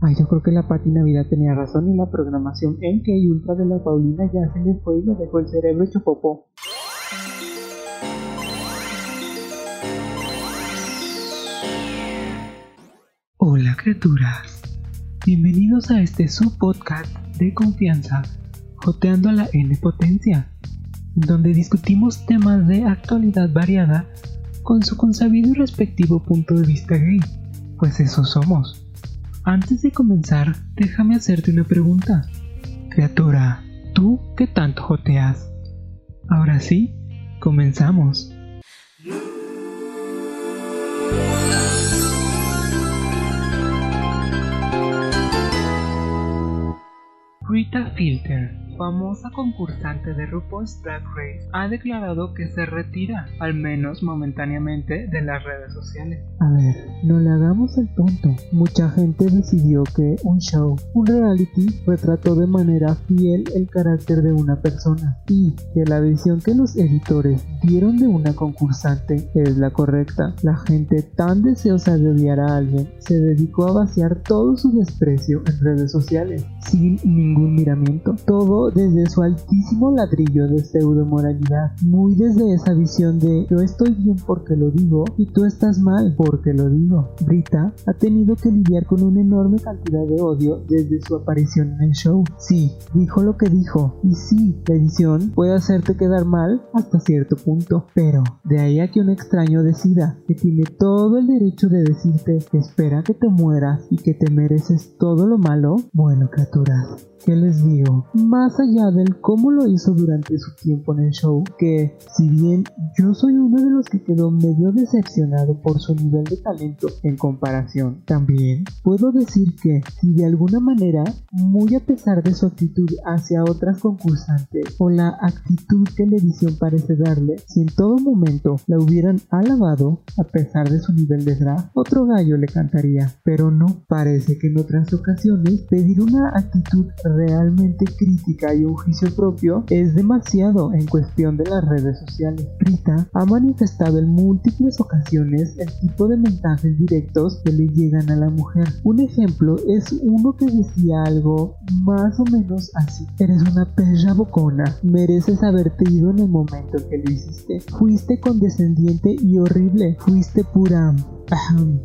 Ay, yo creo que la Pati Navidad tenía razón y la programación en que y Ultra de la Paulina ya se le fue y le dejó el cerebro hecho popó. Hola criaturas, bienvenidos a este subpodcast de confianza, Joteando la N potencia, en donde discutimos temas de actualidad variada con su consabido y respectivo punto de vista gay, pues eso somos. Antes de comenzar, déjame hacerte una pregunta. Criatura, ¿tú qué tanto joteas? Ahora sí, comenzamos. Rita Filter famosa concursante de RuPaul's Drag Race, ha declarado que se retira, al menos momentáneamente, de las redes sociales. A ver, no le hagamos el tonto. Mucha gente decidió que un show, un reality, retrató de manera fiel el carácter de una persona y que la visión que los editores dieron de una concursante es la correcta. La gente tan deseosa de odiar a alguien se dedicó a vaciar todo su desprecio en redes sociales, sin ningún miramiento. Todo desde su altísimo ladrillo de pseudo moralidad, muy desde esa visión de yo estoy bien porque lo digo y tú estás mal porque lo digo. Brita ha tenido que lidiar con una enorme cantidad de odio desde su aparición en el show. Sí, dijo lo que dijo y sí, la edición puede hacerte quedar mal hasta cierto punto, pero de ahí a que un extraño decida que tiene todo el derecho de decirte que espera que te mueras y que te mereces todo lo malo, bueno criaturas, ¿Qué les digo? Más allá del cómo lo hizo durante su tiempo en el show, que si bien yo soy uno de los que quedó medio decepcionado por su nivel de talento en comparación, también puedo decir que si de alguna manera, muy a pesar de su actitud hacia otras concursantes o la actitud que la edición parece darle, si en todo momento la hubieran alabado a pesar de su nivel de drag, otro gallo le cantaría, pero no, parece que en otras ocasiones pedir una actitud realmente crítica y un juicio propio es demasiado en cuestión de las redes sociales. Rita ha manifestado en múltiples ocasiones el tipo de mensajes directos que le llegan a la mujer. Un ejemplo es uno que decía algo más o menos así. Eres una perra bocona, mereces haberte ido en el momento en que lo hiciste. Fuiste condescendiente y horrible, fuiste pura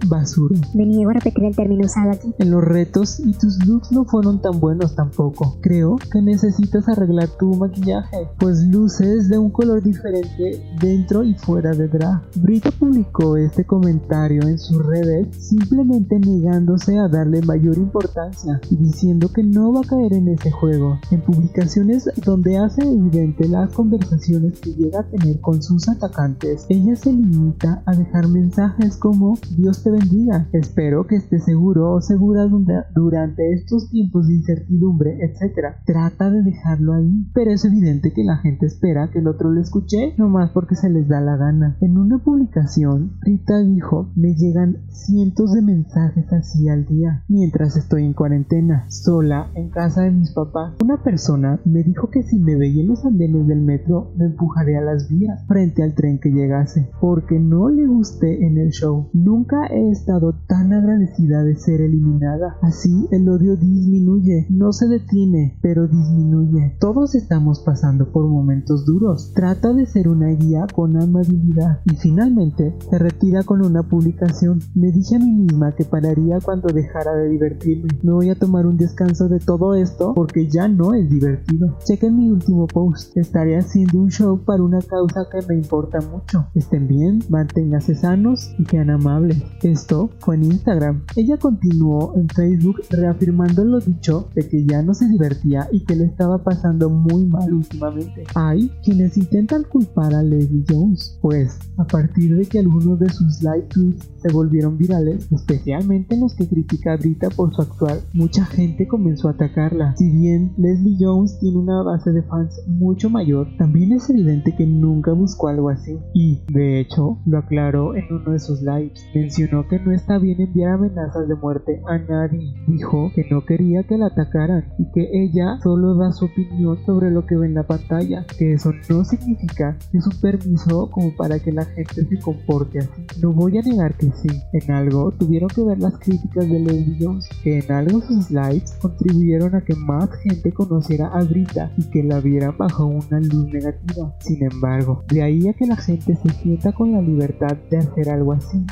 basura. Me niego a repetir el término usado aquí. En los retos y tus looks no fueron tan buenos tampoco. Creo que necesitas arreglar tu maquillaje, pues luces de un color diferente dentro y fuera de drag. Brita publicó este comentario en sus redes simplemente negándose a darle mayor importancia y diciendo que no va a caer en ese juego. En publicaciones donde hace evidente las conversaciones que llega a tener con sus atacantes, ella se limita a dejar mensajes como Dios te bendiga. Espero que estés seguro o segura durante estos tiempos de incertidumbre, etc. Trata de dejarlo ahí, pero es evidente que la gente espera que el otro lo escuche nomás porque se les da la gana. En una publicación, Rita dijo, me llegan cientos de mensajes así al día mientras estoy en cuarentena, sola, en casa de mis papás. Una persona me dijo que si me veía en los andenes del metro, me empujaría a las vías frente al tren que llegase, porque no le gusté en el show. Nunca he estado tan agradecida de ser eliminada. Así el odio disminuye, no se detiene, pero disminuye. Todos estamos pasando por momentos duros. Trata de ser una guía con amabilidad. Y finalmente se retira con una publicación. Me dije a mí misma que pararía cuando dejara de divertirme. Me voy a tomar un descanso de todo esto porque ya no es divertido. Chequen mi último post. Estaré haciendo un show para una causa que me importa mucho. Estén bien, manténganse sanos y sean amables esto fue en Instagram. Ella continuó en Facebook reafirmando lo dicho de que ya no se divertía y que le estaba pasando muy mal últimamente. Hay quienes intentan culpar a Leslie Jones, pues a partir de que algunos de sus live tweets se volvieron virales, especialmente los que critica a Brita por su actual, mucha gente comenzó a atacarla. Si bien Leslie Jones tiene una base de fans mucho mayor, también es evidente que nunca buscó algo así y, de hecho, lo aclaró en uno de sus lives. Mencionó que no está bien enviar amenazas de muerte a nadie. Dijo que no quería que la atacaran y que ella solo da su opinión sobre lo que ve en la pantalla, que eso no significa que su permiso como para que la gente se comporte así. No voy a negar que sí, en algo tuvieron que ver las críticas de Leslie Jones, que en algo sus lives contribuyeron a que más gente conociera a Brita y que la vieran bajo una luz negativa. Sin embargo, de ahí a que la gente se sienta con la libertad de hacer algo así.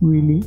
Willy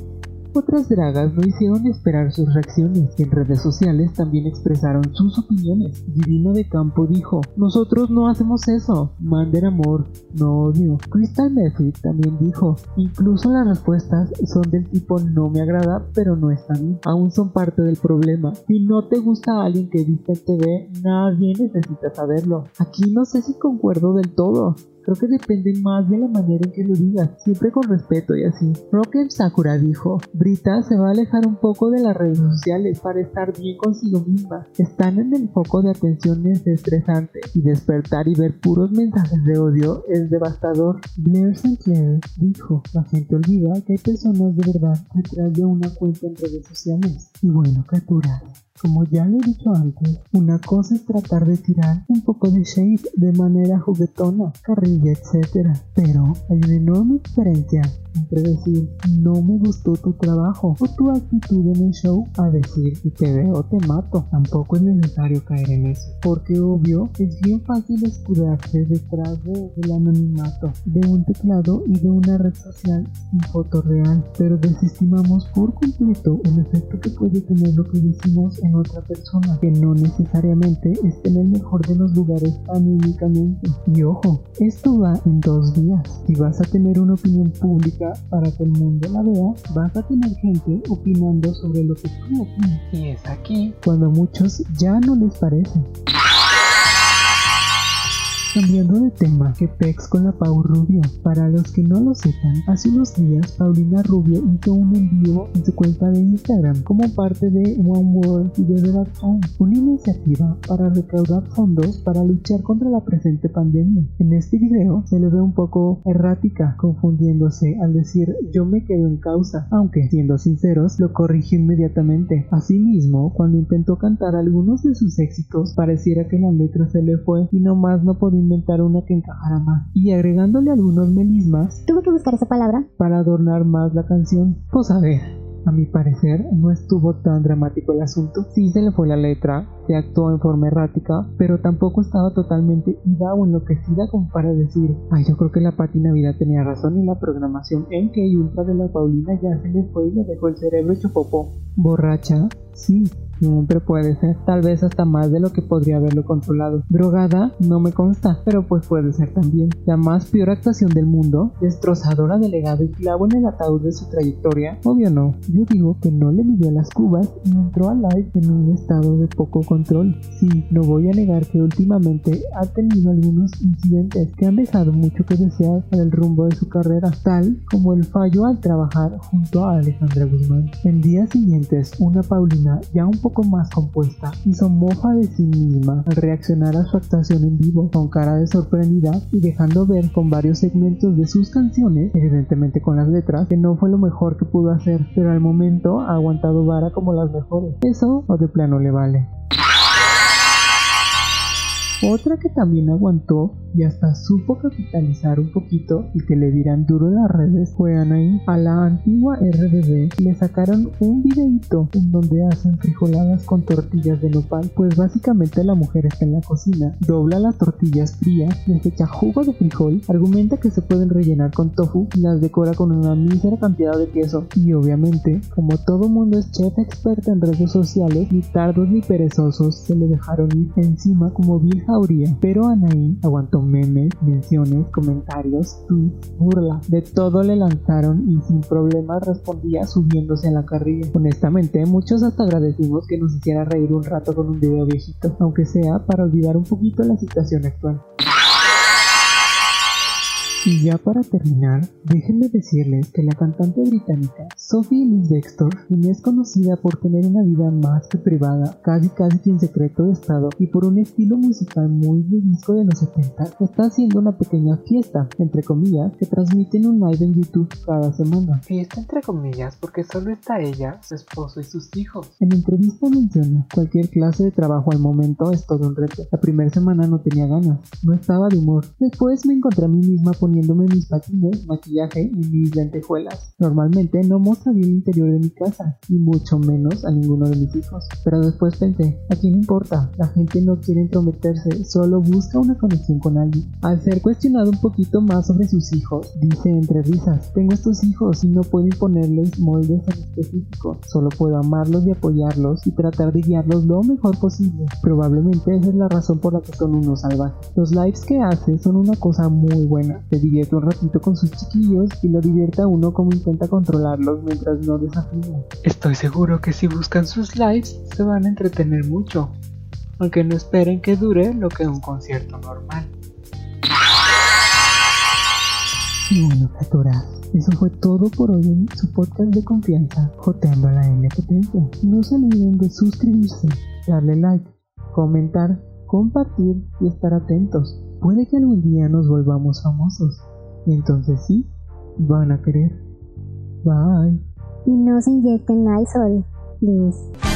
otras dragas no hicieron esperar sus reacciones y en redes sociales también expresaron sus opiniones. Divino de Campo dijo, nosotros no hacemos eso, manden amor, no odio. Crystal Method también dijo, incluso las respuestas son del tipo no me agrada pero no está bien, aún son parte del problema. Si no te gusta alguien que viste en TV, nadie necesita saberlo. Aquí no sé si concuerdo del todo. Creo que depende más de la manera en que lo digas, siempre con respeto y así. Rocket Sakura dijo, Brita se va a alejar un poco de las redes sociales para estar bien consigo misma. Están en el foco de atención es estresante y despertar y ver puros mensajes de odio es devastador. Blair Sinclair dijo, la gente olvida que hay personas de verdad detrás de una cuenta en redes sociales. Y bueno, criaturas. Como ya lo he dicho antes, una cosa es tratar de tirar un poco de shade de manera juguetona, carrilla, etc. Pero hay una enorme diferencia entre decir no me gustó tu trabajo o tu actitud en el show a decir si te veo te mato. Tampoco es necesario caer en eso, porque obvio es bien fácil escudarse detrás de, del anonimato de un teclado y de una red social sin foto real, pero desestimamos por completo el efecto que puede tener lo que decimos en otra persona, que no necesariamente esté en el mejor de los lugares anímicamente. Y ojo, esto va en dos días. Si vas a tener una opinión pública para que el mundo la vea, vas a tener gente opinando sobre lo que tú opinas. Y es aquí cuando a muchos ya no les parece. Tema, que pex con la Pau Rubio. Para los que no lo sepan, hace unos días Paulina Rubio hizo un envío en su cuenta de Instagram como parte de One World y de Home, una iniciativa para recaudar fondos para luchar contra la presente pandemia. En este video se le ve un poco errática, confundiéndose al decir yo me quedo en causa, aunque siendo sinceros lo corrigió inmediatamente. Asimismo, cuando intentó cantar algunos de sus éxitos, pareciera que la letra se le fue y nomás no podía inventar una que encajara más, y agregándole algunos melismas, tuve que buscar esa palabra, para adornar más la canción. Pues a ver, a mi parecer no estuvo tan dramático el asunto. Sí se le fue la letra, se actuó en forma errática, pero tampoco estaba totalmente ida o enloquecida como para decir, ay yo creo que la Pati Navidad tenía razón y la programación en que Ultra de la Paulina ya se le fue y le dejó el cerebro hecho popó. Borracha, sí, Siempre puede ser, tal vez hasta más de lo que podría haberlo controlado. Drogada, no me consta, pero pues puede ser también. La más peor actuación del mundo, destrozadora de legado y clavo en el ataúd de su trayectoria, obvio no. Yo digo que no le midió las cubas y entró a live en un estado de poco control. Sí, no voy a negar que últimamente ha tenido algunos incidentes que han dejado mucho que desear para el rumbo de su carrera, tal como el fallo al trabajar junto a Alejandra Guzmán. En días siguientes, una Paulina ya un poco más compuesta, hizo mofa de sí misma al reaccionar a su actuación en vivo con cara de sorprendida y dejando ver con varios segmentos de sus canciones, evidentemente con las letras, que no fue lo mejor que pudo hacer, pero al momento ha aguantado vara como las mejores. Eso o de plano le vale. Otra que también aguantó y hasta supo capitalizar un poquito y que le dirán duro las redes fue Anaí. A la antigua RBD le sacaron un videito en donde hacen frijoladas con tortillas de nopal. Pues básicamente la mujer está en la cocina, dobla las tortillas frías, les echa jugo de frijol, argumenta que se pueden rellenar con tofu y las decora con una mísera cantidad de queso. Y obviamente, como todo mundo es chef experta en redes sociales, ni tardos ni perezosos se le dejaron ir encima como vieja Pero Anaí aguantó memes, menciones, comentarios, tweets, burlas, de todo le lanzaron y sin problemas respondía subiéndose a la carrilla. Honestamente, muchos hasta agradecimos que nos hiciera reír un rato con un video viejito, aunque sea para olvidar un poquito la situación actual. Y ya para terminar, déjenme decirles que la cantante británica Sophie Ellis Bextor, quien es conocida por tener una vida más que privada, casi casi en secreto de estado y por un estilo musical muy de disco de los 70, está haciendo una pequeña fiesta, entre comillas, que transmiten un live en YouTube cada semana. Fiesta entre comillas porque solo está ella, su esposo y sus hijos. En entrevista menciona, cualquier clase de trabajo al momento es todo un reto. La primera semana no tenía ganas, no estaba de humor. Después me encontré a mí misma poniendo poniéndome mis patines, maquillaje y mis lentejuelas. Normalmente no mostraría el interior de mi casa, y mucho menos a ninguno de mis hijos. Pero después pensé, ¿a quién importa? La gente no quiere entrometerse, solo busca una conexión con alguien. Al ser cuestionado un poquito más sobre sus hijos, dice entre risas, tengo estos hijos y no puedo imponerles moldes en específico, solo puedo amarlos y apoyarlos y tratar de guiarlos lo mejor posible. Probablemente esa es la razón por la que son unos salvajes. Los lives que hace son una cosa muy buena divierte un ratito con sus chiquillos y lo divierte a uno como intenta controlarlos mientras no desafía. Estoy seguro que si buscan sus lives se van a entretener mucho, aunque no esperen que dure lo que un concierto normal. Y bueno, criaturas, eso fue todo por hoy en su podcast de confianza, Joteando a la N Potencia. No se olviden de suscribirse, darle like, comentar, compartir y estar atentos Puede que algún día nos volvamos famosos. Y entonces sí, van a querer. Bye. Y no se inyecten sol, please.